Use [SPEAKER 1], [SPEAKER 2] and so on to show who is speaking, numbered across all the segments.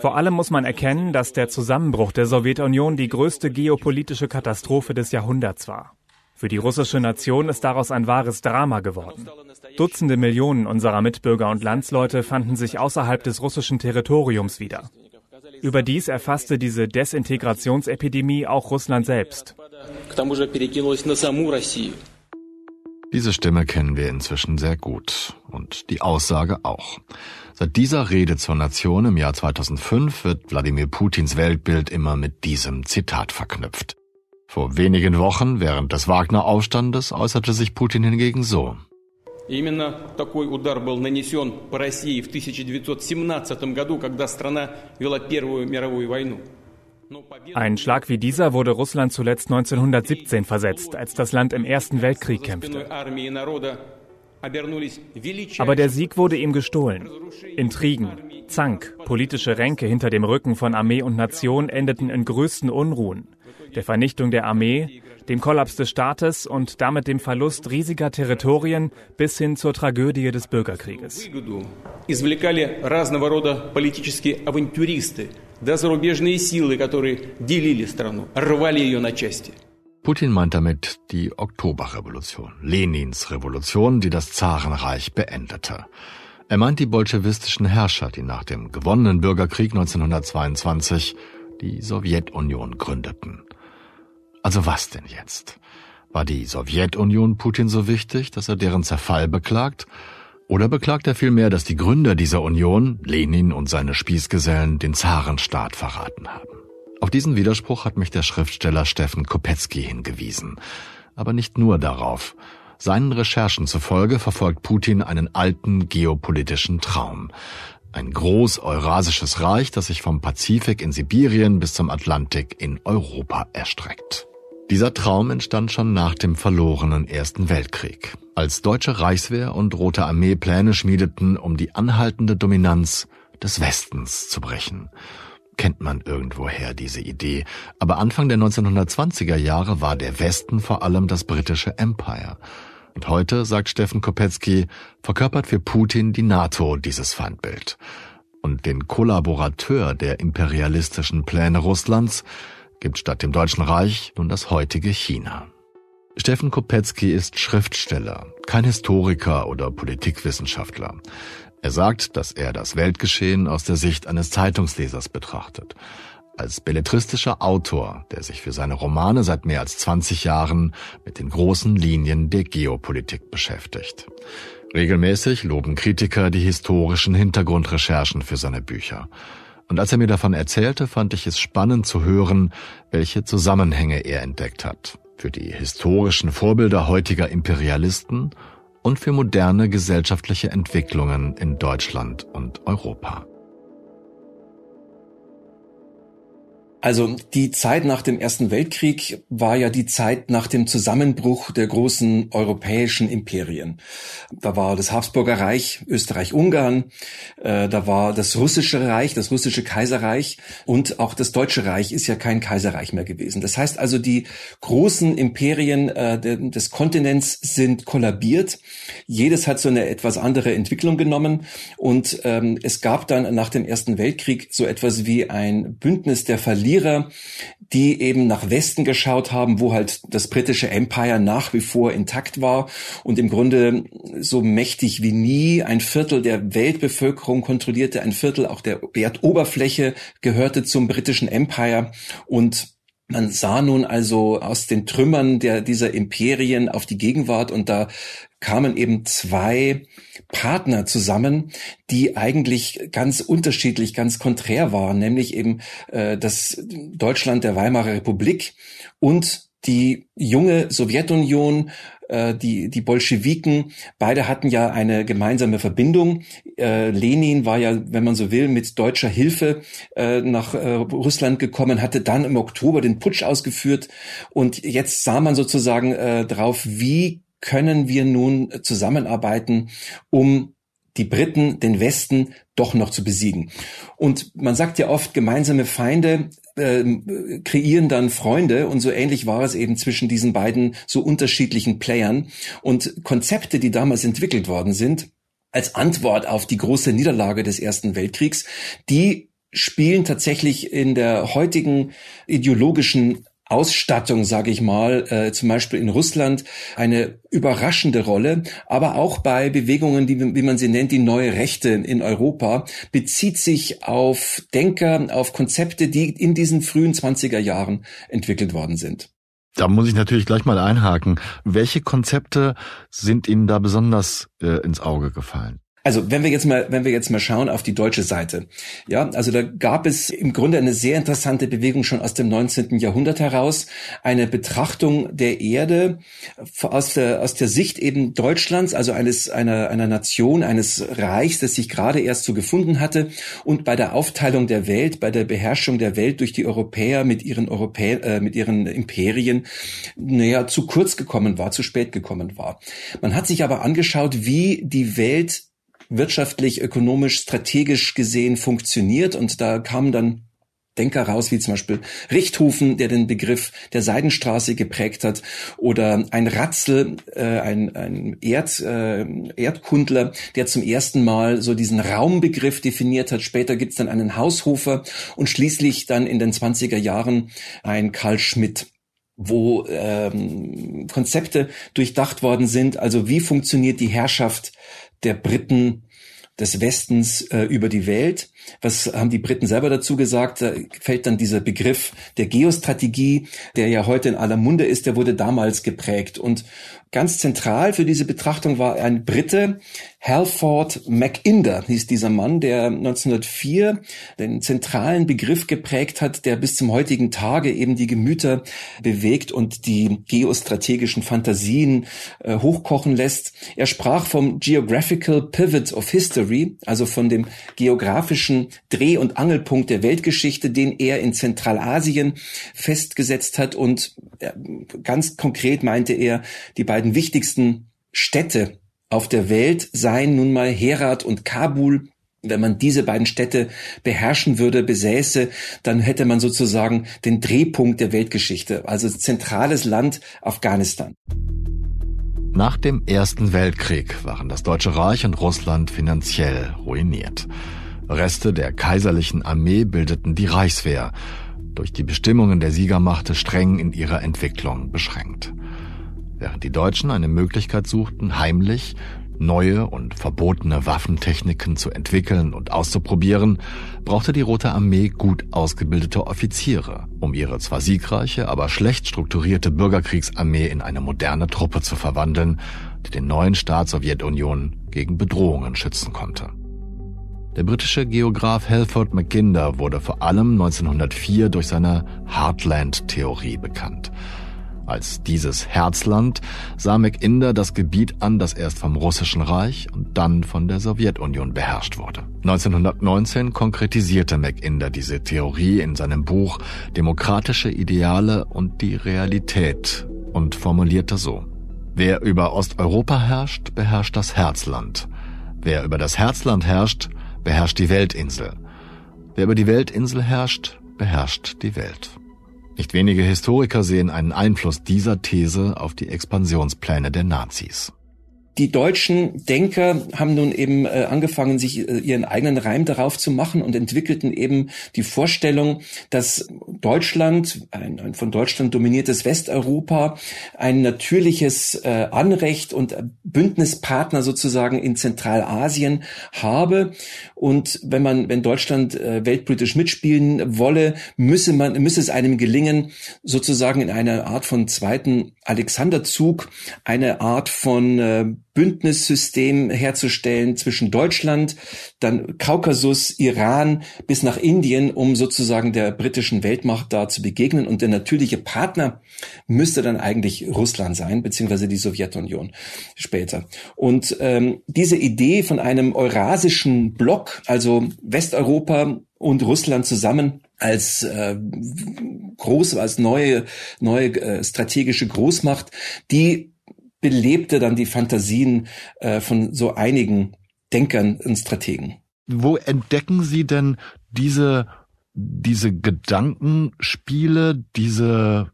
[SPEAKER 1] Vor allem muss man erkennen, dass der Zusammenbruch der Sowjetunion die größte geopolitische Katastrophe des Jahrhunderts war. Für die russische Nation ist daraus ein wahres Drama geworden. Dutzende Millionen unserer Mitbürger und Landsleute fanden sich außerhalb des russischen Territoriums wieder. Überdies erfasste diese Desintegrationsepidemie auch Russland selbst.
[SPEAKER 2] Diese Stimme kennen wir inzwischen sehr gut und die Aussage auch. Seit dieser Rede zur Nation im Jahr 2005 wird Wladimir Putins Weltbild immer mit diesem Zitat verknüpft. Vor wenigen Wochen, während des Wagner-Aufstandes, äußerte sich Putin hingegen so.
[SPEAKER 3] Именно такой удар был нанесен по России в 1917 году, когда страна вела Первую мировую войну.
[SPEAKER 1] ein Schlag wie dieser wurde Russland zuletzt 1917 versetzt, als das Land im Ersten Weltkrieg kämpfte. Aber der Sieg wurde ihm gestohlen. Intrigen, Zank, politische Ränke hinter dem Rücken von Armee und Nation endeten in größten Unruhen, der Vernichtung der Armee, dem Kollaps des Staates und damit dem Verlust riesiger Territorien bis hin zur Tragödie des Bürgerkrieges.
[SPEAKER 2] Putin meint damit die Oktoberrevolution, Lenins Revolution, die das Zarenreich beendete. Er meint die bolschewistischen Herrscher, die nach dem gewonnenen Bürgerkrieg 1922 die Sowjetunion gründeten. Also was denn jetzt? War die Sowjetunion Putin so wichtig, dass er deren Zerfall beklagt? Oder beklagt er vielmehr, dass die Gründer dieser Union, Lenin und seine Spießgesellen, den Zarenstaat verraten haben? Auf diesen Widerspruch hat mich der Schriftsteller Steffen Kopetzky hingewiesen. Aber nicht nur darauf. Seinen Recherchen zufolge verfolgt Putin einen alten geopolitischen Traum. Ein groß-eurasisches Reich, das sich vom Pazifik in Sibirien bis zum Atlantik in Europa erstreckt. Dieser Traum entstand schon nach dem verlorenen Ersten Weltkrieg, als deutsche Reichswehr und Rote Armee Pläne schmiedeten, um die anhaltende Dominanz des Westens zu brechen. Kennt man irgendwoher diese Idee, aber Anfang der 1920er Jahre war der Westen vor allem das britische Empire. Und heute, sagt Steffen Kopetzky, verkörpert für Putin die NATO dieses Feindbild. Und den Kollaborateur der imperialistischen Pläne Russlands gibt statt dem Deutschen Reich nun das heutige China. Steffen Kopetzky ist Schriftsteller, kein Historiker oder Politikwissenschaftler. Er sagt, dass er das Weltgeschehen aus der Sicht eines Zeitungslesers betrachtet. Als belletristischer Autor, der sich für seine Romane seit mehr als 20 Jahren mit den großen Linien der Geopolitik beschäftigt. Regelmäßig loben Kritiker die historischen Hintergrundrecherchen für seine Bücher. Und als er mir davon erzählte, fand ich es spannend zu hören, welche Zusammenhänge er entdeckt hat. Für die historischen Vorbilder heutiger Imperialisten und für moderne gesellschaftliche Entwicklungen in Deutschland und Europa.
[SPEAKER 4] Also die Zeit nach dem Ersten Weltkrieg war ja die Zeit nach dem Zusammenbruch der großen europäischen Imperien. Da war das Habsburger Reich, Österreich-Ungarn, äh, da war das russische Reich, das russische Kaiserreich und auch das deutsche Reich ist ja kein Kaiserreich mehr gewesen. Das heißt also, die großen Imperien äh, de, des Kontinents sind kollabiert. Jedes hat so eine etwas andere Entwicklung genommen und ähm, es gab dann nach dem Ersten Weltkrieg so etwas wie ein Bündnis der Verlierer Pioniere, die eben nach Westen geschaut haben, wo halt das britische Empire nach wie vor intakt war und im Grunde so mächtig wie nie ein Viertel der Weltbevölkerung kontrollierte, ein Viertel auch der Erdoberfläche gehörte zum britischen Empire. Und man sah nun also aus den Trümmern der, dieser Imperien auf die Gegenwart und da kamen eben zwei Partner zusammen, die eigentlich ganz unterschiedlich, ganz konträr waren, nämlich eben äh, das Deutschland der Weimarer Republik und die junge Sowjetunion, äh, die, die Bolschewiken, beide hatten ja eine gemeinsame Verbindung. Äh, Lenin war ja, wenn man so will, mit deutscher Hilfe äh, nach äh, Russland gekommen, hatte dann im Oktober den Putsch ausgeführt und jetzt sah man sozusagen äh, drauf, wie können wir nun zusammenarbeiten, um die Briten, den Westen doch noch zu besiegen. Und man sagt ja oft, gemeinsame Feinde äh, kreieren dann Freunde und so ähnlich war es eben zwischen diesen beiden so unterschiedlichen Playern. Und Konzepte, die damals entwickelt worden sind, als Antwort auf die große Niederlage des Ersten Weltkriegs, die spielen tatsächlich in der heutigen ideologischen Ausstattung, sage ich mal, äh, zum Beispiel in Russland eine überraschende Rolle, aber auch bei Bewegungen, die, wie man sie nennt, die neue Rechte in Europa, bezieht sich auf Denker, auf Konzepte, die in diesen frühen 20er Jahren entwickelt worden sind.
[SPEAKER 2] Da muss ich natürlich gleich mal einhaken. Welche Konzepte sind Ihnen da besonders äh, ins Auge gefallen?
[SPEAKER 4] Also wenn wir jetzt mal, wenn wir jetzt mal schauen auf die deutsche Seite, ja, also da gab es im Grunde eine sehr interessante Bewegung schon aus dem 19. Jahrhundert heraus, eine Betrachtung der Erde aus der aus der Sicht eben Deutschlands, also eines einer einer Nation, eines Reichs, das sich gerade erst so gefunden hatte und bei der Aufteilung der Welt, bei der Beherrschung der Welt durch die Europäer mit ihren Europä äh, mit ihren Imperien, naja, zu kurz gekommen war, zu spät gekommen war. Man hat sich aber angeschaut, wie die Welt wirtschaftlich, ökonomisch, strategisch gesehen funktioniert. Und da kamen dann Denker raus, wie zum Beispiel Richthofen, der den Begriff der Seidenstraße geprägt hat, oder ein Ratzel, äh, ein, ein Erd, äh, Erdkundler, der zum ersten Mal so diesen Raumbegriff definiert hat. Später gibt's dann einen Haushofer und schließlich dann in den 20er Jahren ein Karl Schmidt wo ähm, Konzepte durchdacht worden sind. Also wie funktioniert die Herrschaft der Briten des Westens äh, über die Welt. Was haben die Briten selber dazu gesagt? Da fällt dann dieser Begriff der Geostrategie, der ja heute in aller Munde ist, der wurde damals geprägt. Und ganz zentral für diese Betrachtung war ein Brite, Halford Macinder hieß dieser Mann, der 1904 den zentralen Begriff geprägt hat, der bis zum heutigen Tage eben die Gemüter bewegt und die geostrategischen Fantasien äh, hochkochen lässt. Er sprach vom Geographical Pivot of History, also von dem geografischen Dreh- und Angelpunkt der Weltgeschichte, den er in Zentralasien festgesetzt hat. Und äh, ganz konkret meinte er, die beiden wichtigsten Städte auf der Welt seien nun mal Herat und Kabul. Wenn man diese beiden Städte beherrschen würde, besäße, dann hätte man sozusagen den Drehpunkt der Weltgeschichte, also zentrales Land Afghanistan.
[SPEAKER 2] Nach dem Ersten Weltkrieg waren das Deutsche Reich und Russland finanziell ruiniert. Reste der kaiserlichen Armee bildeten die Reichswehr, durch die Bestimmungen der Siegermachte streng in ihrer Entwicklung beschränkt. Während die Deutschen eine Möglichkeit suchten, heimlich neue und verbotene Waffentechniken zu entwickeln und auszuprobieren, brauchte die Rote Armee gut ausgebildete Offiziere, um ihre zwar siegreiche, aber schlecht strukturierte Bürgerkriegsarmee in eine moderne Truppe zu verwandeln, die den neuen Staat Sowjetunion gegen Bedrohungen schützen konnte. Der britische Geograf Halford Mackinder wurde vor allem 1904 durch seine Heartland-Theorie bekannt – als dieses Herzland sah McInder das Gebiet an, das erst vom Russischen Reich und dann von der Sowjetunion beherrscht wurde. 1919 konkretisierte McInder diese Theorie in seinem Buch Demokratische Ideale und die Realität und formulierte so. Wer über Osteuropa herrscht, beherrscht das Herzland. Wer über das Herzland herrscht, beherrscht die Weltinsel. Wer über die Weltinsel herrscht, beherrscht die Welt. Nicht wenige Historiker sehen einen Einfluss dieser These auf die Expansionspläne der Nazis.
[SPEAKER 4] Die deutschen Denker haben nun eben äh, angefangen, sich äh, ihren eigenen Reim darauf zu machen und entwickelten eben die Vorstellung, dass Deutschland, ein, ein von Deutschland dominiertes Westeuropa, ein natürliches äh, Anrecht und Bündnispartner sozusagen in Zentralasien habe. Und wenn man, wenn Deutschland äh, weltpolitisch mitspielen wolle, müsse man, müsse es einem gelingen, sozusagen in einer Art von zweiten Alexanderzug, eine Art von äh, Bündnissystem herzustellen zwischen Deutschland, dann Kaukasus, Iran bis nach Indien, um sozusagen der britischen Weltmacht da zu begegnen. Und der natürliche Partner müsste dann eigentlich Russland sein, beziehungsweise die Sowjetunion später. Und ähm, diese Idee von einem eurasischen Block, also Westeuropa und Russland zusammen, als äh, groß als neue neue äh, strategische Großmacht, die belebte dann die Fantasien äh, von so einigen Denkern und Strategen.
[SPEAKER 2] Wo entdecken Sie denn diese, diese Gedankenspiele, diese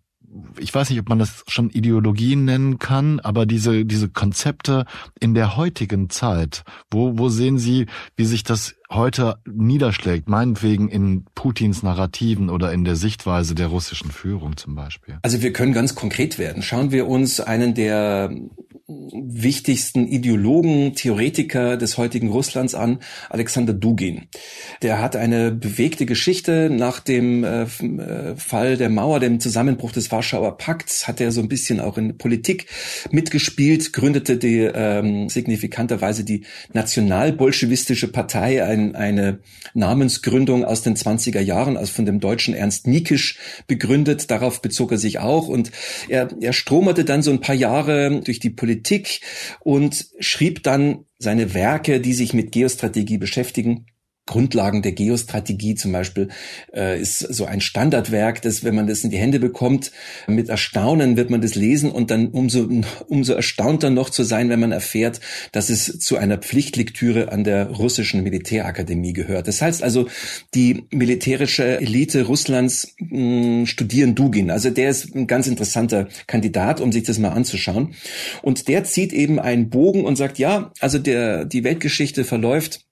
[SPEAKER 2] ich weiß nicht, ob man das schon Ideologien nennen kann, aber diese, diese Konzepte in der heutigen Zeit, wo, wo sehen Sie, wie sich das heute niederschlägt, meinetwegen in Putins Narrativen oder in der Sichtweise der russischen Führung zum Beispiel?
[SPEAKER 4] Also wir können ganz konkret werden. Schauen wir uns einen der wichtigsten Ideologen, Theoretiker des heutigen Russlands an, Alexander Dugin. Der hat eine bewegte Geschichte. Nach dem äh, äh, Fall der Mauer, dem Zusammenbruch des Warschauer Pakts, hat er so ein bisschen auch in Politik mitgespielt, gründete die ähm, signifikanterweise die Nationalbolschewistische Partei, ein, eine Namensgründung aus den 20er Jahren, also von dem deutschen Ernst Niekisch begründet. Darauf bezog er sich auch und er, er stromerte dann so ein paar Jahre durch die Politik und schrieb dann seine Werke, die sich mit Geostrategie beschäftigen. Grundlagen der Geostrategie zum Beispiel äh, ist so ein Standardwerk, das, wenn man das in die Hände bekommt, mit Erstaunen wird man das lesen und dann umso, umso erstaunter noch zu sein, wenn man erfährt, dass es zu einer Pflichtlektüre an der russischen Militärakademie gehört. Das heißt also, die militärische Elite Russlands mh, studieren Dugin. Also der ist ein ganz interessanter Kandidat, um sich das mal anzuschauen. Und der zieht eben einen Bogen und sagt, ja, also der, die Weltgeschichte verläuft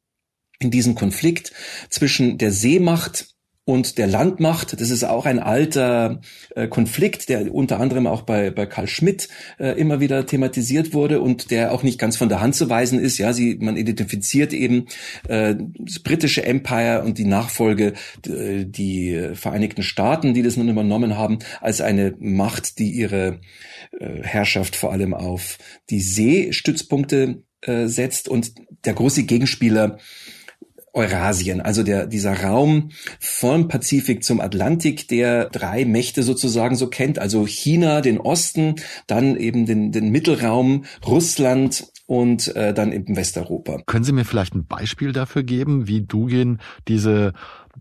[SPEAKER 4] in diesem Konflikt zwischen der Seemacht und der Landmacht. Das ist auch ein alter äh, Konflikt, der unter anderem auch bei, bei Karl Schmidt äh, immer wieder thematisiert wurde und der auch nicht ganz von der Hand zu weisen ist. Ja, sie, man identifiziert eben äh, das britische Empire und die Nachfolge, äh, die Vereinigten Staaten, die das nun übernommen haben, als eine Macht, die ihre äh, Herrschaft vor allem auf die Seestützpunkte äh, setzt und der große Gegenspieler Eurasien, also der, dieser Raum vom Pazifik zum Atlantik, der drei Mächte sozusagen so kennt, also China, den Osten, dann eben den, den Mittelraum, Russland und äh, dann eben Westeuropa.
[SPEAKER 2] Können Sie mir vielleicht ein Beispiel dafür geben, wie Dugin diese,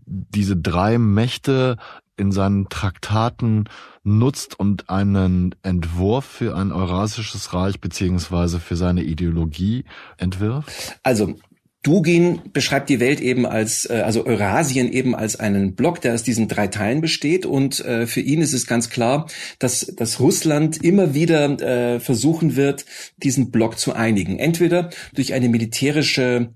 [SPEAKER 2] diese drei Mächte in seinen Traktaten nutzt und einen Entwurf für ein Eurasisches Reich beziehungsweise für seine Ideologie entwirft?
[SPEAKER 4] Also Dugin beschreibt die Welt eben als, äh, also Eurasien eben als einen Block, der aus diesen drei Teilen besteht. Und äh, für ihn ist es ganz klar, dass, dass Russland immer wieder äh, versuchen wird, diesen Block zu einigen. Entweder durch eine militärische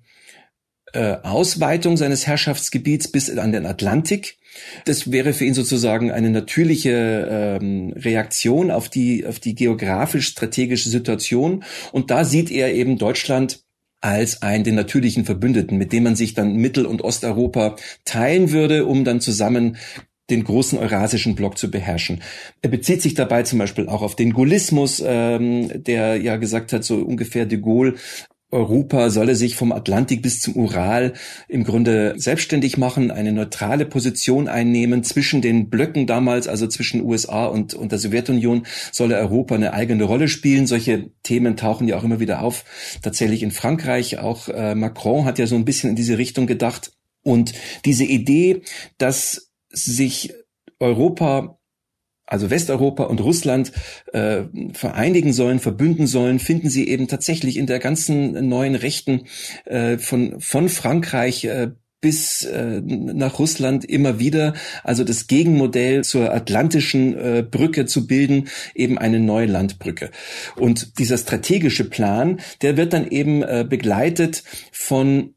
[SPEAKER 4] Ausweitung seines Herrschaftsgebiets bis an den Atlantik. Das wäre für ihn sozusagen eine natürliche ähm, Reaktion auf die, auf die geografisch-strategische Situation. Und da sieht er eben Deutschland als einen den natürlichen Verbündeten, mit dem man sich dann Mittel- und Osteuropa teilen würde, um dann zusammen den großen eurasischen Block zu beherrschen. Er bezieht sich dabei zum Beispiel auch auf den Gaullismus, ähm, der ja gesagt hat, so ungefähr de Gaulle Europa solle sich vom Atlantik bis zum Ural im Grunde selbstständig machen, eine neutrale Position einnehmen zwischen den Blöcken damals, also zwischen USA und, und der Sowjetunion, solle Europa eine eigene Rolle spielen. Solche Themen tauchen ja auch immer wieder auf. Tatsächlich in Frankreich, auch äh, Macron hat ja so ein bisschen in diese Richtung gedacht. Und diese Idee, dass sich Europa also Westeuropa und Russland äh, vereinigen sollen, verbünden sollen, finden sie eben tatsächlich in der ganzen neuen Rechten äh, von, von Frankreich äh, bis äh, nach Russland immer wieder, also das Gegenmodell zur atlantischen äh, Brücke zu bilden, eben eine neue Landbrücke. Und dieser strategische Plan, der wird dann eben äh, begleitet von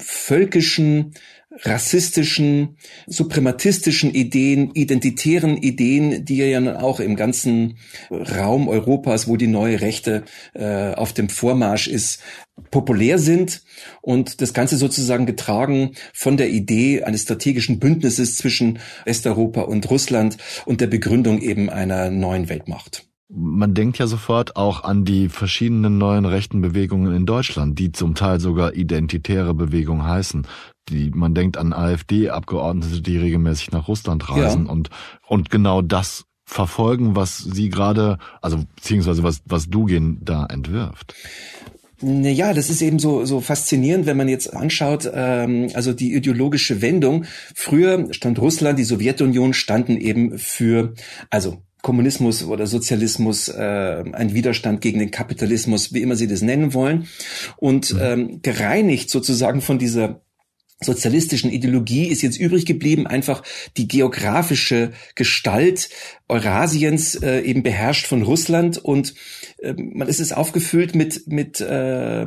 [SPEAKER 4] völkischen rassistischen, suprematistischen Ideen, identitären Ideen, die ja auch im ganzen Raum Europas, wo die neue Rechte äh, auf dem Vormarsch ist, populär sind und das Ganze sozusagen getragen von der Idee eines strategischen Bündnisses zwischen Westeuropa und Russland und der Begründung eben einer neuen Weltmacht.
[SPEAKER 2] Man denkt ja sofort auch an die verschiedenen neuen rechten Bewegungen in Deutschland, die zum Teil sogar identitäre Bewegungen heißen die, man denkt an AfD-Abgeordnete, die regelmäßig nach Russland reisen ja. und, und genau das verfolgen, was sie gerade, also beziehungsweise was, was Dugin da entwirft.
[SPEAKER 4] Ja, das ist eben so, so faszinierend, wenn man jetzt anschaut, ähm, also die ideologische Wendung. Früher stand Russland, die Sowjetunion standen eben für, also Kommunismus oder Sozialismus, äh, ein Widerstand gegen den Kapitalismus, wie immer Sie das nennen wollen. Und ähm, gereinigt sozusagen von dieser sozialistischen Ideologie ist jetzt übrig geblieben, einfach die geografische Gestalt Eurasiens äh, eben beherrscht von Russland. Und äh, man ist es aufgefüllt mit mit äh,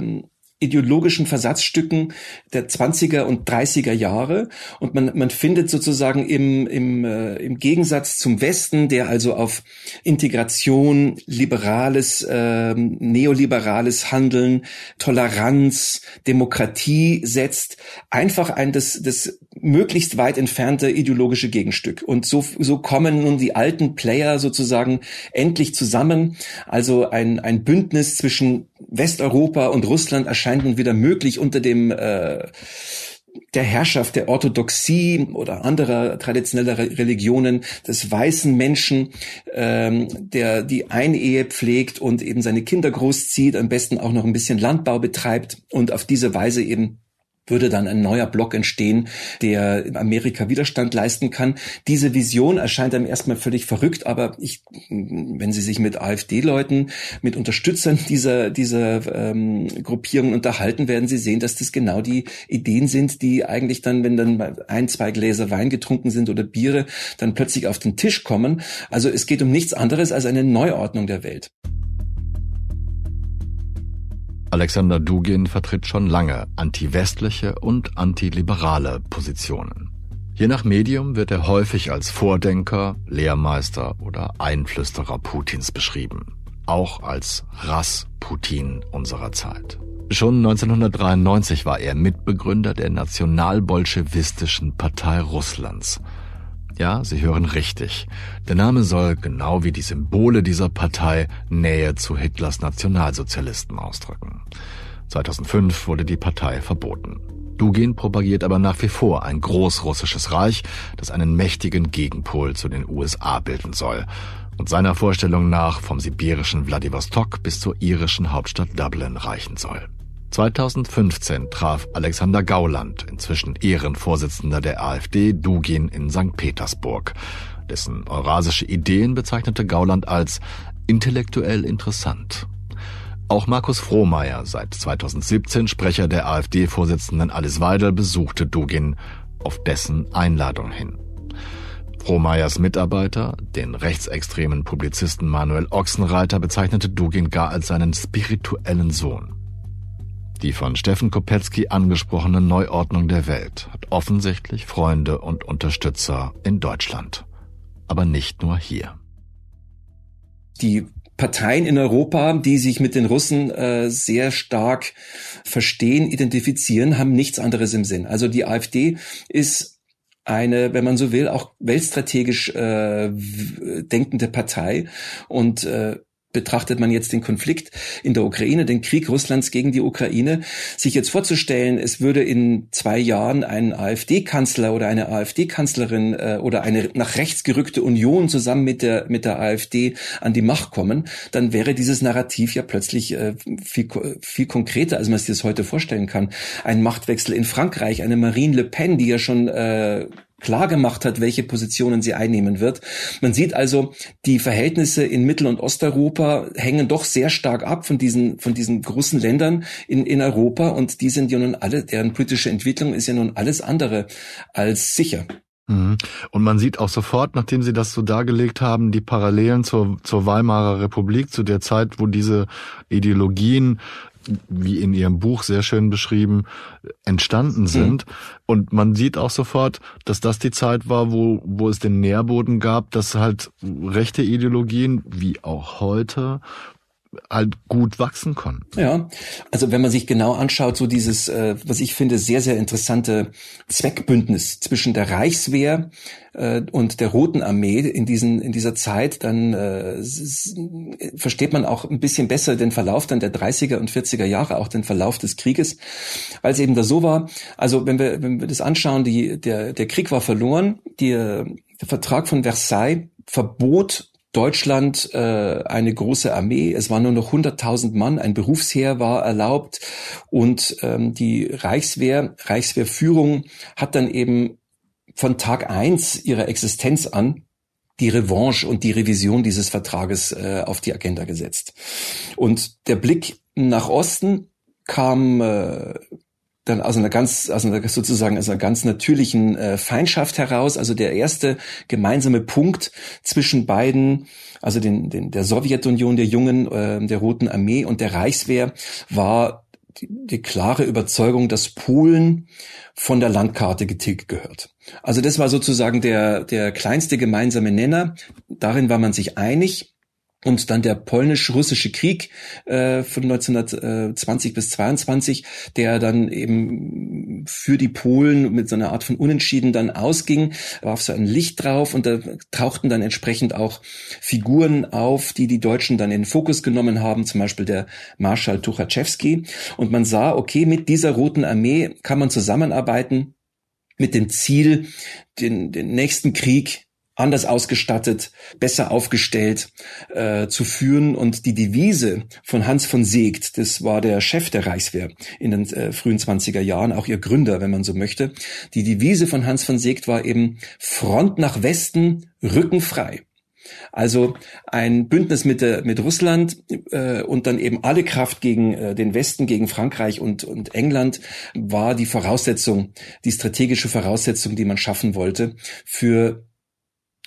[SPEAKER 4] ideologischen Versatzstücken der 20er und 30er Jahre. Und man, man findet sozusagen im, im, äh, im Gegensatz zum Westen, der also auf Integration, liberales, äh, neoliberales Handeln, Toleranz, Demokratie setzt, einfach ein das, das möglichst weit entfernte ideologische Gegenstück. Und so, so kommen nun die alten Player sozusagen endlich zusammen. Also ein, ein Bündnis zwischen Westeuropa und Russland erscheint nun wieder möglich unter dem äh, der Herrschaft der Orthodoxie oder anderer traditioneller Religionen des weißen Menschen, ähm, der die Einehe pflegt und eben seine Kinder großzieht, am besten auch noch ein bisschen Landbau betreibt und auf diese Weise eben würde dann ein neuer Block entstehen, der Amerika Widerstand leisten kann. Diese Vision erscheint einem erstmal völlig verrückt, aber ich, wenn Sie sich mit AfD-Leuten, mit Unterstützern dieser, dieser ähm, Gruppierung unterhalten, werden Sie sehen, dass das genau die Ideen sind, die eigentlich dann, wenn dann ein, zwei Gläser Wein getrunken sind oder Biere, dann plötzlich auf den Tisch kommen. Also es geht um nichts anderes als eine Neuordnung der Welt.
[SPEAKER 2] Alexander Dugin vertritt schon lange anti-westliche und antiliberale Positionen. Je nach Medium wird er häufig als Vordenker, Lehrmeister oder Einflüsterer Putins beschrieben, auch als Rass-Putin unserer Zeit. Schon 1993 war er Mitbegründer der nationalbolschewistischen Partei Russlands, ja, Sie hören richtig. Der Name soll, genau wie die Symbole dieser Partei, Nähe zu Hitlers Nationalsozialisten ausdrücken. 2005 wurde die Partei verboten. Dugin propagiert aber nach wie vor ein großrussisches Reich, das einen mächtigen Gegenpol zu den USA bilden soll und seiner Vorstellung nach vom sibirischen Wladiwostok bis zur irischen Hauptstadt Dublin reichen soll. 2015 traf Alexander Gauland, inzwischen Ehrenvorsitzender der AfD, Dugin in St. Petersburg. Dessen eurasische Ideen bezeichnete Gauland als intellektuell interessant. Auch Markus Frohmeier, seit 2017 Sprecher der AfD-Vorsitzenden Alice Weidel, besuchte Dugin auf dessen Einladung hin. Frohmeyers Mitarbeiter, den rechtsextremen Publizisten Manuel Ochsenreiter, bezeichnete Dugin gar als seinen spirituellen Sohn. Die von Steffen Kopetzky angesprochene Neuordnung der Welt hat offensichtlich Freunde und Unterstützer in Deutschland. Aber nicht nur hier.
[SPEAKER 4] Die Parteien in Europa, die sich mit den Russen äh, sehr stark verstehen, identifizieren, haben nichts anderes im Sinn. Also die AfD ist eine, wenn man so will, auch weltstrategisch äh, denkende Partei und äh, betrachtet man jetzt den Konflikt in der Ukraine, den Krieg Russlands gegen die Ukraine, sich jetzt vorzustellen, es würde in zwei Jahren ein AfD-Kanzler oder eine AfD-Kanzlerin äh, oder eine nach rechts gerückte Union zusammen mit der mit der AfD an die Macht kommen, dann wäre dieses Narrativ ja plötzlich äh, viel viel konkreter, als man sich das heute vorstellen kann. Ein Machtwechsel in Frankreich, eine Marine Le Pen, die ja schon äh, klar gemacht hat, welche Positionen sie einnehmen wird. Man sieht also, die Verhältnisse in Mittel- und Osteuropa hängen doch sehr stark ab von diesen, von diesen großen Ländern in, in Europa und die sind ja nun alle, deren politische Entwicklung ist ja nun alles andere als sicher.
[SPEAKER 2] Mhm. Und man sieht auch sofort, nachdem Sie das so dargelegt haben, die Parallelen zur, zur Weimarer Republik, zu der Zeit, wo diese Ideologien wie in Ihrem Buch sehr schön beschrieben, entstanden mhm. sind. Mhm. Und man sieht auch sofort, dass das die Zeit war, wo, wo es den Nährboden gab, dass halt rechte Ideologien, wie auch heute, halt gut wachsen konnten.
[SPEAKER 4] Ja, also wenn man sich genau anschaut, so dieses, äh, was ich finde, sehr, sehr interessante Zweckbündnis zwischen der Reichswehr äh, und der Roten Armee in, diesen, in dieser Zeit, dann äh, versteht man auch ein bisschen besser den Verlauf dann der 30er und 40er Jahre, auch den Verlauf des Krieges, weil es eben da so war, also wenn wir, wenn wir das anschauen, die, der, der Krieg war verloren, die, der Vertrag von Versailles verbot Deutschland äh, eine große Armee. Es waren nur noch 100.000 Mann. Ein Berufsheer war erlaubt und ähm, die Reichswehr, Reichswehrführung hat dann eben von Tag eins ihrer Existenz an die Revanche und die Revision dieses Vertrages äh, auf die Agenda gesetzt. Und der Blick nach Osten kam äh, dann aus einer ganz, aus einer sozusagen aus einer ganz natürlichen äh, Feindschaft heraus. Also der erste gemeinsame Punkt zwischen beiden, also den, den der Sowjetunion, der Jungen, äh, der Roten Armee und der Reichswehr, war die, die klare Überzeugung, dass Polen von der Landkarte getilgt gehört. Also das war sozusagen der, der kleinste gemeinsame Nenner. Darin war man sich einig. Und dann der polnisch-russische Krieg äh, von 1920 bis 22, der dann eben für die Polen mit so einer Art von Unentschieden dann ausging, warf so ein Licht drauf und da tauchten dann entsprechend auch Figuren auf, die die Deutschen dann in den Fokus genommen haben, zum Beispiel der Marschall Tuchatschewski. Und man sah, okay, mit dieser Roten Armee kann man zusammenarbeiten mit dem Ziel, den, den nächsten Krieg anders ausgestattet, besser aufgestellt äh, zu führen. Und die Devise von Hans von Seegt, das war der Chef der Reichswehr in den äh, frühen 20er Jahren, auch ihr Gründer, wenn man so möchte. Die Devise von Hans von Seegt war eben Front nach Westen, Rücken frei. Also ein Bündnis mit, der, mit Russland äh, und dann eben alle Kraft gegen äh, den Westen, gegen Frankreich und, und England war die Voraussetzung, die strategische Voraussetzung, die man schaffen wollte für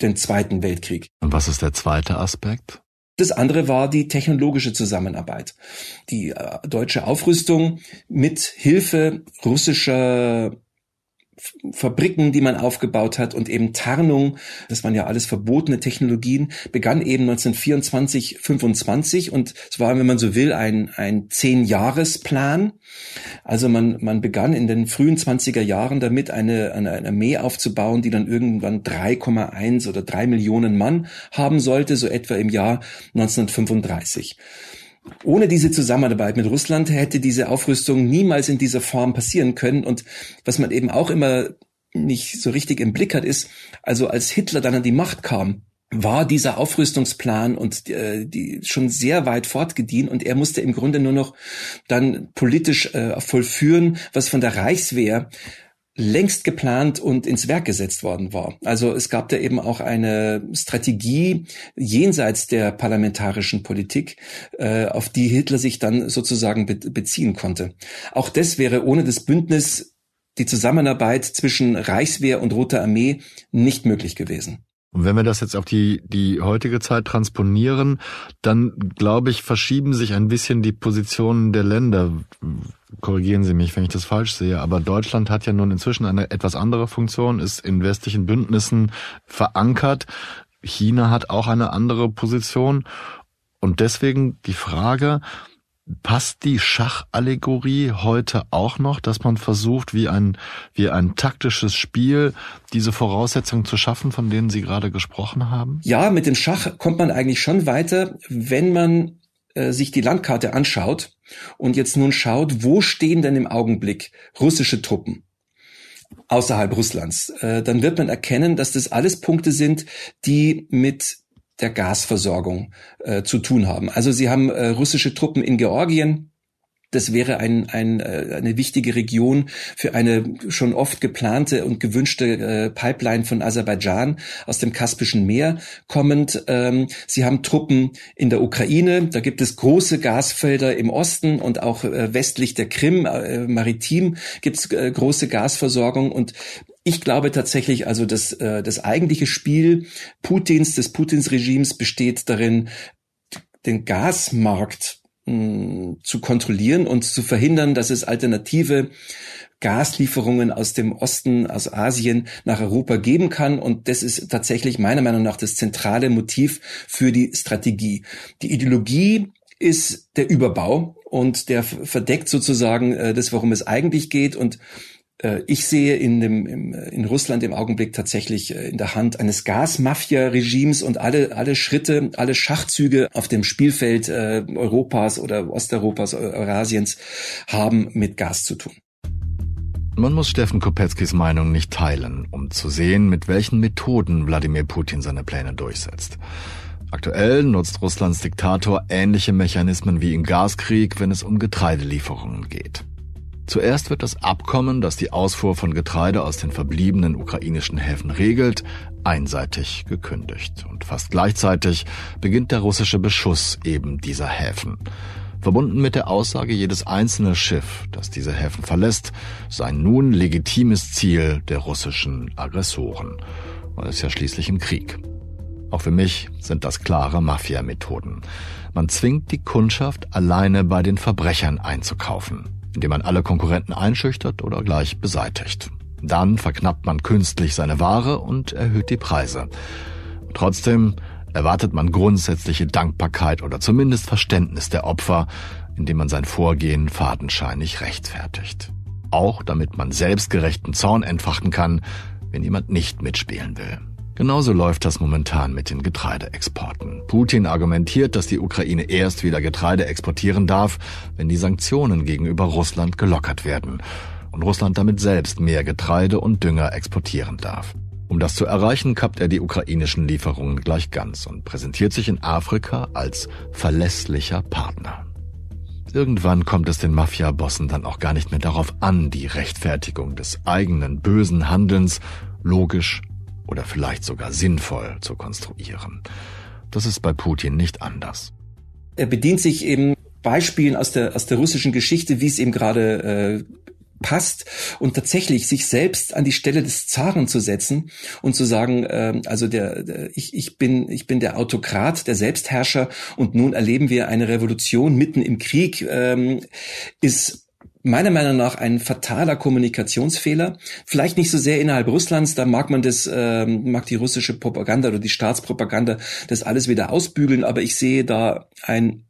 [SPEAKER 4] den Zweiten Weltkrieg.
[SPEAKER 2] Und was ist der zweite Aspekt?
[SPEAKER 4] Das andere war die technologische Zusammenarbeit. Die äh, deutsche Aufrüstung mit Hilfe russischer Fabriken, die man aufgebaut hat und eben Tarnung, das waren ja alles verbotene Technologien, begann eben 1924, 25 und es war, wenn man so will, ein, ein Zehn-Jahres-Plan. Also man, man begann in den frühen 20er Jahren damit, eine, eine, eine Armee aufzubauen, die dann irgendwann 3,1 oder 3 Millionen Mann haben sollte, so etwa im Jahr 1935. Ohne diese Zusammenarbeit mit Russland hätte diese Aufrüstung niemals in dieser Form passieren können. Und was man eben auch immer nicht so richtig im Blick hat, ist, also als Hitler dann an die Macht kam, war dieser Aufrüstungsplan und äh, die schon sehr weit fortgedient und er musste im Grunde nur noch dann politisch äh, vollführen, was von der Reichswehr längst geplant und ins Werk gesetzt worden war. Also es gab da eben auch eine Strategie jenseits der parlamentarischen Politik, äh, auf die Hitler sich dann sozusagen be beziehen konnte. Auch das wäre ohne das Bündnis die Zusammenarbeit zwischen Reichswehr und Roter Armee nicht möglich gewesen.
[SPEAKER 2] Und wenn wir das jetzt auf die, die heutige Zeit transponieren, dann glaube ich, verschieben sich ein bisschen die Positionen der Länder. Korrigieren Sie mich, wenn ich das falsch sehe, aber Deutschland hat ja nun inzwischen eine etwas andere Funktion, ist in westlichen Bündnissen verankert. China hat auch eine andere Position. Und deswegen die Frage, Passt die Schachallegorie heute auch noch, dass man versucht, wie ein, wie ein taktisches Spiel diese Voraussetzungen zu schaffen, von denen Sie gerade gesprochen haben?
[SPEAKER 4] Ja, mit dem Schach kommt man eigentlich schon weiter, wenn man äh, sich die Landkarte anschaut und jetzt nun schaut, wo stehen denn im Augenblick russische Truppen? außerhalb Russlands, äh, dann wird man erkennen, dass das alles Punkte sind, die mit der Gasversorgung äh, zu tun haben. Also sie haben äh, russische Truppen in Georgien, das wäre ein, ein, äh, eine wichtige Region für eine schon oft geplante und gewünschte äh, Pipeline von Aserbaidschan aus dem Kaspischen Meer kommend. Ähm, sie haben Truppen in der Ukraine. Da gibt es große Gasfelder im Osten und auch äh, westlich der Krim, maritim gibt es große Gasversorgung. Und ich glaube tatsächlich, also das, das eigentliche Spiel Putins, des Putins-Regimes besteht darin, den Gasmarkt zu kontrollieren und zu verhindern, dass es alternative Gaslieferungen aus dem Osten, aus Asien nach Europa geben kann. Und das ist tatsächlich meiner Meinung nach das zentrale Motiv für die Strategie. Die Ideologie ist der Überbau und der verdeckt sozusagen äh, das, worum es eigentlich geht. Und ich sehe in, dem, in Russland im Augenblick tatsächlich äh, in der Hand eines Gasmafia-Regimes und alle, alle Schritte, alle Schachzüge auf dem Spielfeld äh, Europas oder Osteuropas, Eurasiens haben mit Gas zu tun.
[SPEAKER 2] Man muss Steffen Kopetzkis Meinung nicht teilen, um zu sehen, mit welchen Methoden Wladimir Putin seine Pläne durchsetzt. Aktuell nutzt Russlands Diktator ähnliche Mechanismen wie im Gaskrieg, wenn es um Getreidelieferungen geht. Zuerst wird das Abkommen, das die Ausfuhr von Getreide aus den verbliebenen ukrainischen Häfen regelt, einseitig gekündigt. Und fast gleichzeitig beginnt der russische Beschuss eben dieser Häfen. Verbunden mit der Aussage, jedes einzelne Schiff, das diese Häfen verlässt, sei nun legitimes Ziel der russischen Aggressoren. Man ist ja schließlich im Krieg. Auch für mich sind das klare Mafia-Methoden. Man zwingt die Kundschaft, alleine bei den Verbrechern einzukaufen indem man alle Konkurrenten einschüchtert oder gleich beseitigt. Dann verknappt man künstlich seine Ware und erhöht die Preise. Trotzdem erwartet man grundsätzliche Dankbarkeit oder zumindest Verständnis der Opfer, indem man sein Vorgehen fadenscheinig rechtfertigt. Auch damit man selbstgerechten Zorn entfachen kann, wenn jemand nicht mitspielen will. Genauso läuft das momentan mit den Getreideexporten. Putin argumentiert, dass die Ukraine erst wieder Getreide exportieren darf, wenn die Sanktionen gegenüber Russland gelockert werden und Russland damit selbst mehr Getreide und Dünger exportieren darf. Um das zu erreichen, kappt er die ukrainischen Lieferungen gleich ganz und präsentiert sich in Afrika als verlässlicher Partner. Irgendwann kommt es den Mafia-Bossen dann auch gar nicht mehr darauf an, die Rechtfertigung des eigenen bösen Handelns logisch oder vielleicht sogar sinnvoll zu konstruieren. Das ist bei Putin nicht anders.
[SPEAKER 4] Er bedient sich eben Beispielen aus der, aus der russischen Geschichte, wie es ihm gerade äh, passt und tatsächlich sich selbst an die Stelle des Zaren zu setzen und zu sagen, äh, also der, der ich, ich bin ich bin der Autokrat, der Selbstherrscher und nun erleben wir eine Revolution mitten im Krieg, ähm, ist meiner Meinung nach ein fataler Kommunikationsfehler. Vielleicht nicht so sehr innerhalb Russlands, da mag man das, äh, mag die russische Propaganda oder die Staatspropaganda das alles wieder ausbügeln, aber ich sehe da ein,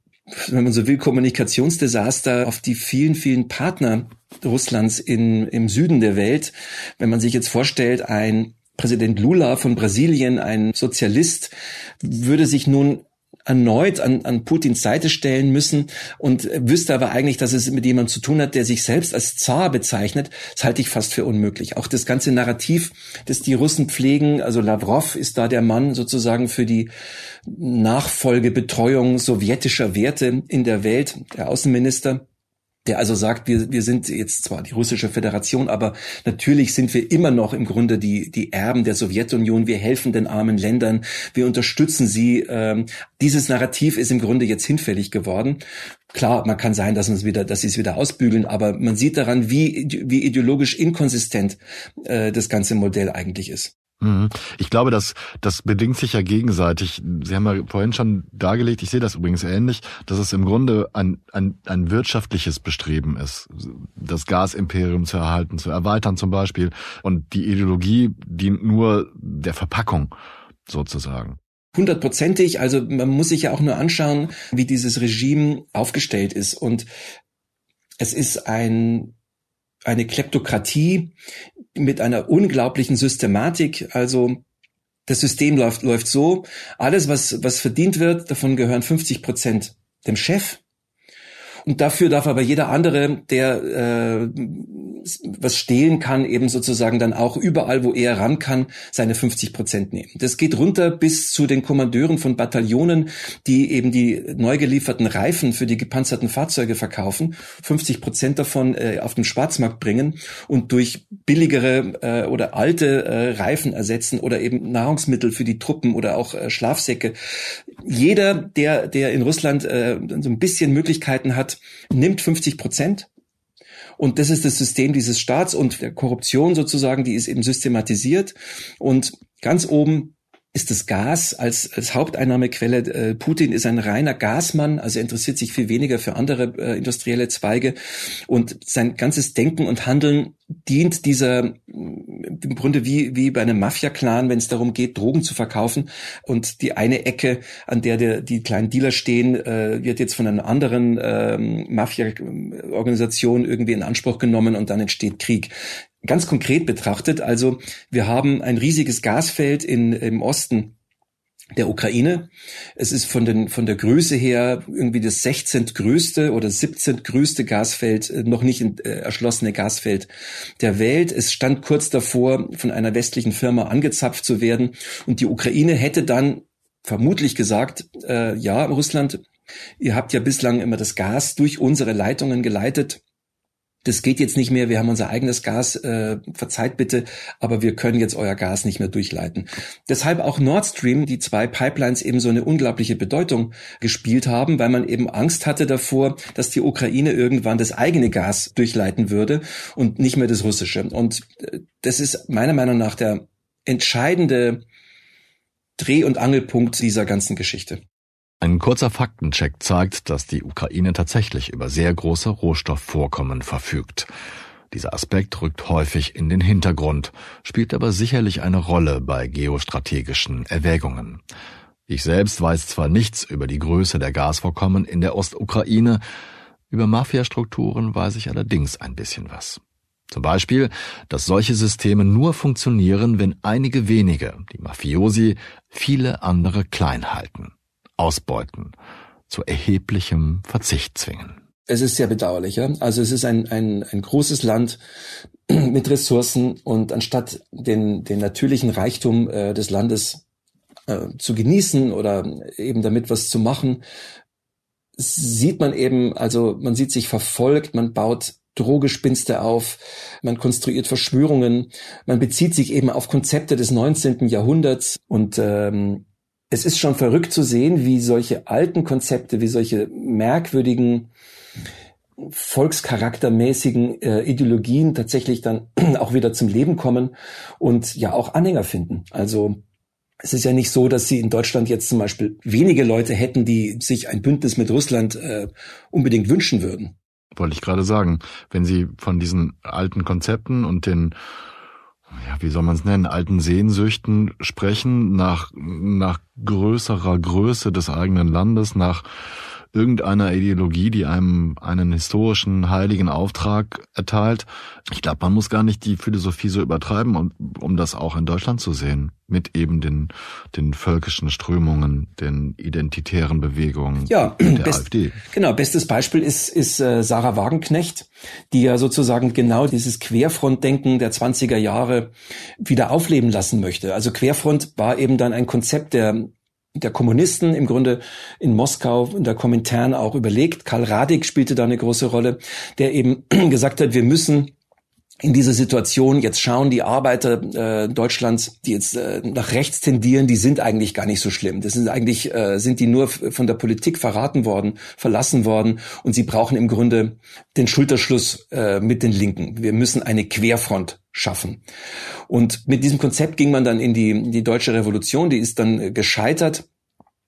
[SPEAKER 4] wenn man so will, Kommunikationsdesaster auf die vielen, vielen Partner Russlands in, im Süden der Welt. Wenn man sich jetzt vorstellt, ein Präsident Lula von Brasilien, ein Sozialist, würde sich nun erneut an, an Putins Seite stellen müssen und wüsste aber eigentlich, dass es mit jemandem zu tun hat, der sich selbst als Zar bezeichnet. Das halte ich fast für unmöglich. Auch das ganze Narrativ, das die Russen pflegen, also Lavrov ist da der Mann sozusagen für die Nachfolgebetreuung sowjetischer Werte in der Welt, der Außenminister der also sagt, wir, wir sind jetzt zwar die russische Föderation, aber natürlich sind wir immer noch im Grunde die, die Erben der Sowjetunion. Wir helfen den armen Ländern, wir unterstützen sie. Ähm, dieses Narrativ ist im Grunde jetzt hinfällig geworden. Klar, man kann sein, dass es wieder, dass sie es wieder ausbügeln, aber man sieht daran, wie, wie ideologisch inkonsistent äh, das ganze Modell eigentlich ist.
[SPEAKER 2] Mhm. Ich glaube, dass das bedingt sich ja gegenseitig. Sie haben ja vorhin schon dargelegt, ich sehe das übrigens ähnlich, dass es im Grunde ein, ein, ein wirtschaftliches Bestreben ist, das Gasimperium zu erhalten, zu erweitern zum Beispiel. Und die Ideologie dient nur der Verpackung sozusagen.
[SPEAKER 4] Hundertprozentig. Also man muss sich ja auch nur anschauen, wie dieses Regime aufgestellt ist. Und es ist ein eine Kleptokratie, mit einer unglaublichen Systematik. Also das System läuft, läuft so, alles, was, was verdient wird, davon gehören 50 Prozent dem Chef. Und dafür darf aber jeder andere, der äh, was stehlen kann, eben sozusagen dann auch überall, wo er ran kann, seine 50 Prozent nehmen. Das geht runter bis zu den Kommandeuren von Bataillonen, die eben die neu gelieferten Reifen für die gepanzerten Fahrzeuge verkaufen, 50 Prozent davon äh, auf den Schwarzmarkt bringen und durch billigere äh, oder alte äh, Reifen ersetzen oder eben Nahrungsmittel für die Truppen oder auch äh, Schlafsäcke. Jeder, der, der in Russland äh, so ein bisschen Möglichkeiten hat, nimmt 50 Prozent und das ist das System dieses Staats und der Korruption sozusagen, die ist eben systematisiert. Und ganz oben ist das Gas als, als Haupteinnahmequelle. Äh, Putin ist ein reiner Gasmann, also er interessiert sich viel weniger für andere äh, industrielle Zweige. Und sein ganzes Denken und Handeln dient dieser im Grunde wie, wie bei einem Mafia-Clan, wenn es darum geht, Drogen zu verkaufen. Und die eine Ecke, an der der, die kleinen Dealer stehen, äh, wird jetzt von einer anderen ähm, Mafia-Organisation irgendwie in Anspruch genommen und dann entsteht Krieg ganz konkret betrachtet, also wir haben ein riesiges Gasfeld in, im Osten der Ukraine. Es ist von, den, von der Größe her irgendwie das 16. größte oder 17. größte Gasfeld, äh, noch nicht äh, erschlossene Gasfeld der Welt. Es stand kurz davor, von einer westlichen Firma angezapft zu werden. Und die Ukraine hätte dann vermutlich gesagt, äh, ja, Russland, ihr habt ja bislang immer das Gas durch unsere Leitungen geleitet das geht jetzt nicht mehr, wir haben unser eigenes Gas, äh, verzeiht bitte, aber wir können jetzt euer Gas nicht mehr durchleiten. Deshalb auch Nord Stream, die zwei Pipelines eben so eine unglaubliche Bedeutung gespielt haben, weil man eben Angst hatte davor, dass die Ukraine irgendwann das eigene Gas durchleiten würde und nicht mehr das russische. Und äh, das ist meiner Meinung nach der entscheidende Dreh- und Angelpunkt dieser ganzen Geschichte.
[SPEAKER 2] Ein kurzer Faktencheck zeigt, dass die Ukraine tatsächlich über sehr große Rohstoffvorkommen verfügt. Dieser Aspekt rückt häufig in den Hintergrund, spielt aber sicherlich eine Rolle bei geostrategischen Erwägungen. Ich selbst weiß zwar nichts über die Größe der Gasvorkommen in der Ostukraine, über Mafiastrukturen weiß ich allerdings ein bisschen was. Zum Beispiel, dass solche Systeme nur funktionieren, wenn einige wenige, die Mafiosi, viele andere klein halten ausbeuten, zu erheblichem Verzicht zwingen.
[SPEAKER 4] Es ist sehr bedauerlich. Ja? Also es ist ein, ein, ein großes Land mit Ressourcen und anstatt den, den natürlichen Reichtum äh, des Landes äh, zu genießen oder eben damit was zu machen, sieht man eben, also man sieht sich verfolgt, man baut Drogespinste auf, man konstruiert Verschwörungen, man bezieht sich eben auf Konzepte des 19. Jahrhunderts und ähm, es ist schon verrückt zu sehen, wie solche alten Konzepte, wie solche merkwürdigen volkscharaktermäßigen äh, Ideologien tatsächlich dann auch wieder zum Leben kommen und ja auch Anhänger finden. Also es ist ja nicht so, dass sie in Deutschland jetzt zum Beispiel wenige Leute hätten, die sich ein Bündnis mit Russland äh, unbedingt wünschen würden.
[SPEAKER 2] Wollte ich gerade sagen, wenn Sie von diesen alten Konzepten und den ja, wie soll man es nennen, alten Sehnsüchten sprechen, nach, nach größerer Größe des eigenen Landes, nach irgendeiner Ideologie, die einem einen historischen heiligen Auftrag erteilt. Ich glaube, man muss gar nicht die Philosophie so übertreiben, um, um das auch in Deutschland zu sehen, mit eben den, den völkischen Strömungen, den identitären Bewegungen
[SPEAKER 4] ja, der best, AfD. Genau, bestes Beispiel ist, ist äh, Sarah Wagenknecht, die ja sozusagen genau dieses Querfrontdenken der 20er Jahre wieder aufleben lassen möchte. Also Querfront war eben dann ein Konzept der der Kommunisten im Grunde in Moskau, in der Komintern auch überlegt. Karl Radig spielte da eine große Rolle, der eben gesagt hat, wir müssen in dieser Situation jetzt schauen die Arbeiter äh, Deutschlands, die jetzt äh, nach rechts tendieren, die sind eigentlich gar nicht so schlimm. Das sind eigentlich äh, sind die nur von der Politik verraten worden, verlassen worden und sie brauchen im Grunde den Schulterschluss äh, mit den Linken. Wir müssen eine Querfront schaffen. Und mit diesem Konzept ging man dann in die, in die deutsche Revolution, die ist dann äh, gescheitert.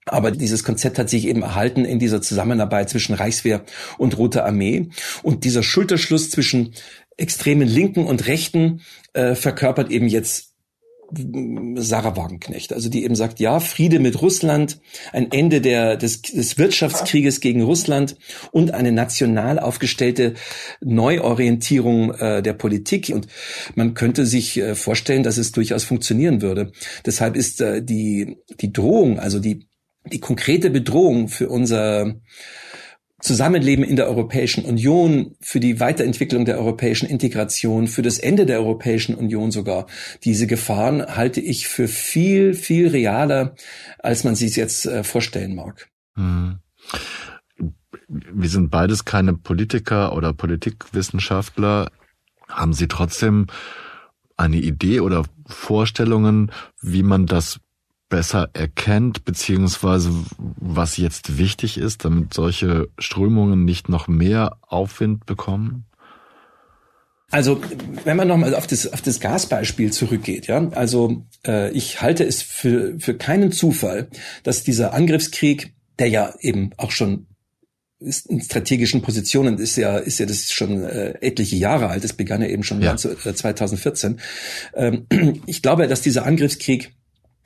[SPEAKER 4] Aber dieses Konzept hat sich eben erhalten in dieser Zusammenarbeit zwischen Reichswehr und Rote Armee. Und dieser Schulterschluss zwischen extremen Linken und Rechten äh, verkörpert eben jetzt Sarah Wagenknecht, also die eben sagt, ja, Friede mit Russland, ein Ende der, des, des Wirtschaftskrieges gegen Russland und eine national aufgestellte Neuorientierung äh, der Politik. Und man könnte sich äh, vorstellen, dass es durchaus funktionieren würde. Deshalb ist äh, die, die Drohung, also die, die konkrete Bedrohung für unser Zusammenleben in der Europäischen Union, für die Weiterentwicklung der europäischen Integration, für das Ende der Europäischen Union sogar. Diese Gefahren halte ich für viel, viel realer, als man sich jetzt äh, vorstellen mag. Hm.
[SPEAKER 2] Wir sind beides keine Politiker oder Politikwissenschaftler. Haben Sie trotzdem eine Idee oder Vorstellungen, wie man das besser erkennt, beziehungsweise was jetzt wichtig ist, damit solche Strömungen nicht noch mehr Aufwind bekommen?
[SPEAKER 4] Also wenn man nochmal auf das, auf das Gasbeispiel zurückgeht, ja, also äh, ich halte es für, für keinen Zufall, dass dieser Angriffskrieg, der ja eben auch schon in strategischen Positionen ist ja ist ja das schon äh, etliche Jahre alt. Das begann ja eben schon ja. 2014. Ähm, ich glaube, dass dieser Angriffskrieg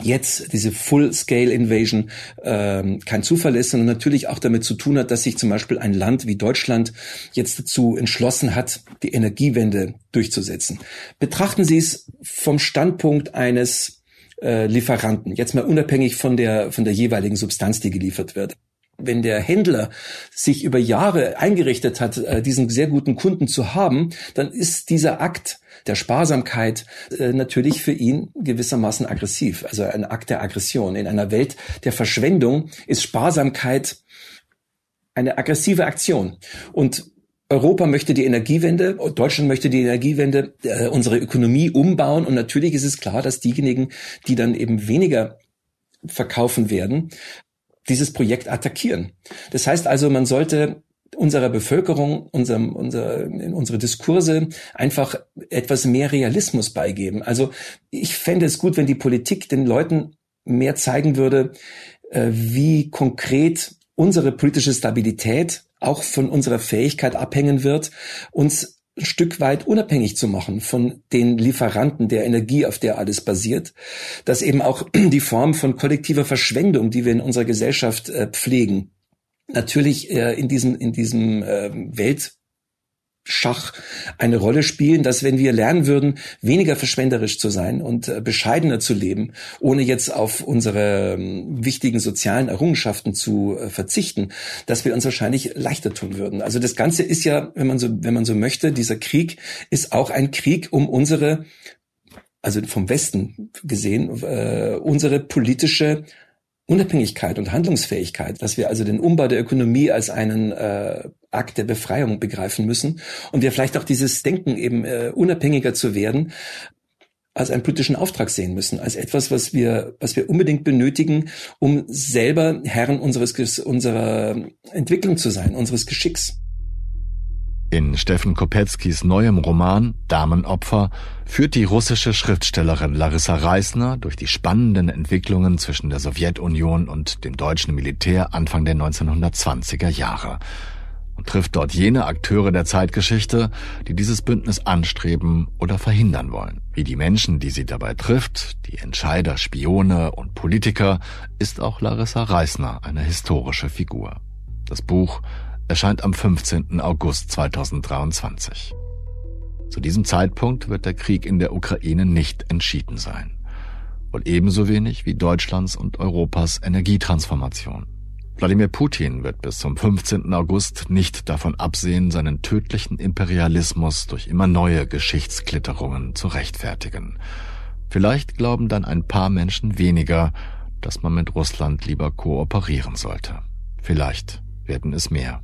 [SPEAKER 4] jetzt diese Full-Scale-Invasion ähm, kein Zufall ist, sondern natürlich auch damit zu tun hat, dass sich zum Beispiel ein Land wie Deutschland jetzt dazu entschlossen hat, die Energiewende durchzusetzen. Betrachten Sie es vom Standpunkt eines äh, Lieferanten, jetzt mal unabhängig von der, von der jeweiligen Substanz, die geliefert wird wenn der Händler sich über Jahre eingerichtet hat, äh, diesen sehr guten Kunden zu haben, dann ist dieser Akt der Sparsamkeit äh, natürlich für ihn gewissermaßen aggressiv, also ein Akt der Aggression. In einer Welt der Verschwendung ist Sparsamkeit eine aggressive Aktion. Und Europa möchte die Energiewende, Deutschland möchte die Energiewende, äh, unsere Ökonomie umbauen und natürlich ist es klar, dass diejenigen, die dann eben weniger verkaufen werden, dieses Projekt attackieren. Das heißt also, man sollte unserer Bevölkerung, unserem, unser, in unsere Diskurse einfach etwas mehr Realismus beigeben. Also ich fände es gut, wenn die Politik den Leuten mehr zeigen würde, äh, wie konkret unsere politische Stabilität auch von unserer Fähigkeit abhängen wird, uns ein Stück weit unabhängig zu machen von den Lieferanten der Energie, auf der alles basiert, dass eben auch die Form von kollektiver Verschwendung, die wir in unserer Gesellschaft äh, pflegen, natürlich äh, in diesem in diesem äh, Welt Schach eine Rolle spielen, dass wenn wir lernen würden, weniger verschwenderisch zu sein und äh, bescheidener zu leben, ohne jetzt auf unsere ähm, wichtigen sozialen Errungenschaften zu äh, verzichten, dass wir uns wahrscheinlich leichter tun würden. Also das Ganze ist ja, wenn man so, wenn man so möchte, dieser Krieg ist auch ein Krieg um unsere, also vom Westen gesehen, äh, unsere politische Unabhängigkeit und Handlungsfähigkeit, dass wir also den Umbau der Ökonomie als einen äh, Akt der Befreiung begreifen müssen und wir vielleicht auch dieses Denken eben äh, unabhängiger zu werden als einen politischen Auftrag sehen müssen, als etwas, was wir, was wir unbedingt benötigen, um selber Herren unseres, unserer Entwicklung zu sein, unseres Geschicks.
[SPEAKER 2] In Steffen Kopeckis neuem Roman Damenopfer führt die russische Schriftstellerin Larissa Reisner durch die spannenden Entwicklungen zwischen der Sowjetunion und dem deutschen Militär Anfang der 1920er Jahre und trifft dort jene Akteure der Zeitgeschichte, die dieses Bündnis anstreben oder verhindern wollen. Wie die Menschen, die sie dabei trifft, die Entscheider, Spione und Politiker, ist auch Larissa Reisner eine historische Figur. Das Buch erscheint am 15. August 2023. Zu diesem Zeitpunkt wird der Krieg in der Ukraine nicht entschieden sein. Und ebenso wenig wie Deutschlands und Europas Energietransformation. Wladimir Putin wird bis zum 15. August nicht davon absehen, seinen tödlichen Imperialismus durch immer neue Geschichtsklitterungen zu rechtfertigen. Vielleicht glauben dann ein paar Menschen weniger, dass man mit Russland lieber kooperieren sollte. Vielleicht werden es mehr.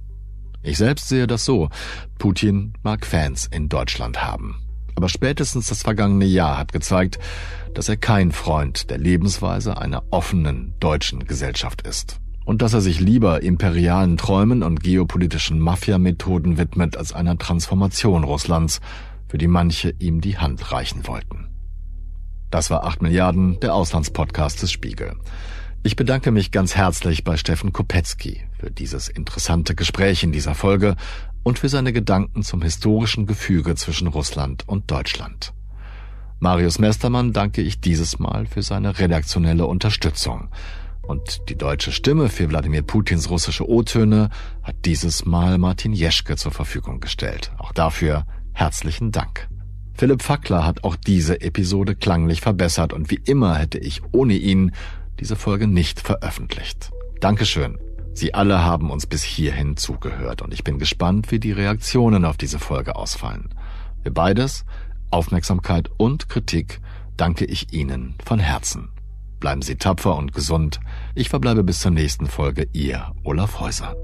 [SPEAKER 2] Ich selbst sehe das so. Putin mag Fans in Deutschland haben. Aber spätestens das vergangene Jahr hat gezeigt, dass er kein Freund der Lebensweise einer offenen deutschen Gesellschaft ist. Und dass er sich lieber imperialen Träumen und geopolitischen Mafia-Methoden widmet als einer Transformation Russlands, für die manche ihm die Hand reichen wollten. Das war 8 Milliarden, der Auslandspodcast des Spiegel. Ich bedanke mich ganz herzlich bei Steffen Kopetzky für dieses interessante Gespräch in dieser Folge und für seine Gedanken zum historischen Gefüge zwischen Russland und Deutschland. Marius Mestermann danke ich dieses Mal für seine redaktionelle Unterstützung. Und die deutsche Stimme für Wladimir Putins russische O-Töne hat dieses Mal Martin Jeschke zur Verfügung gestellt. Auch dafür herzlichen Dank. Philipp Fackler hat auch diese Episode klanglich verbessert und wie immer hätte ich ohne ihn diese Folge nicht veröffentlicht. Dankeschön. Sie alle haben uns bis hierhin zugehört und ich bin gespannt, wie die Reaktionen auf diese Folge ausfallen. Für beides, Aufmerksamkeit und Kritik, danke ich Ihnen von Herzen. Bleiben Sie tapfer und gesund. Ich verbleibe bis zur nächsten Folge, Ihr Olaf Häuser.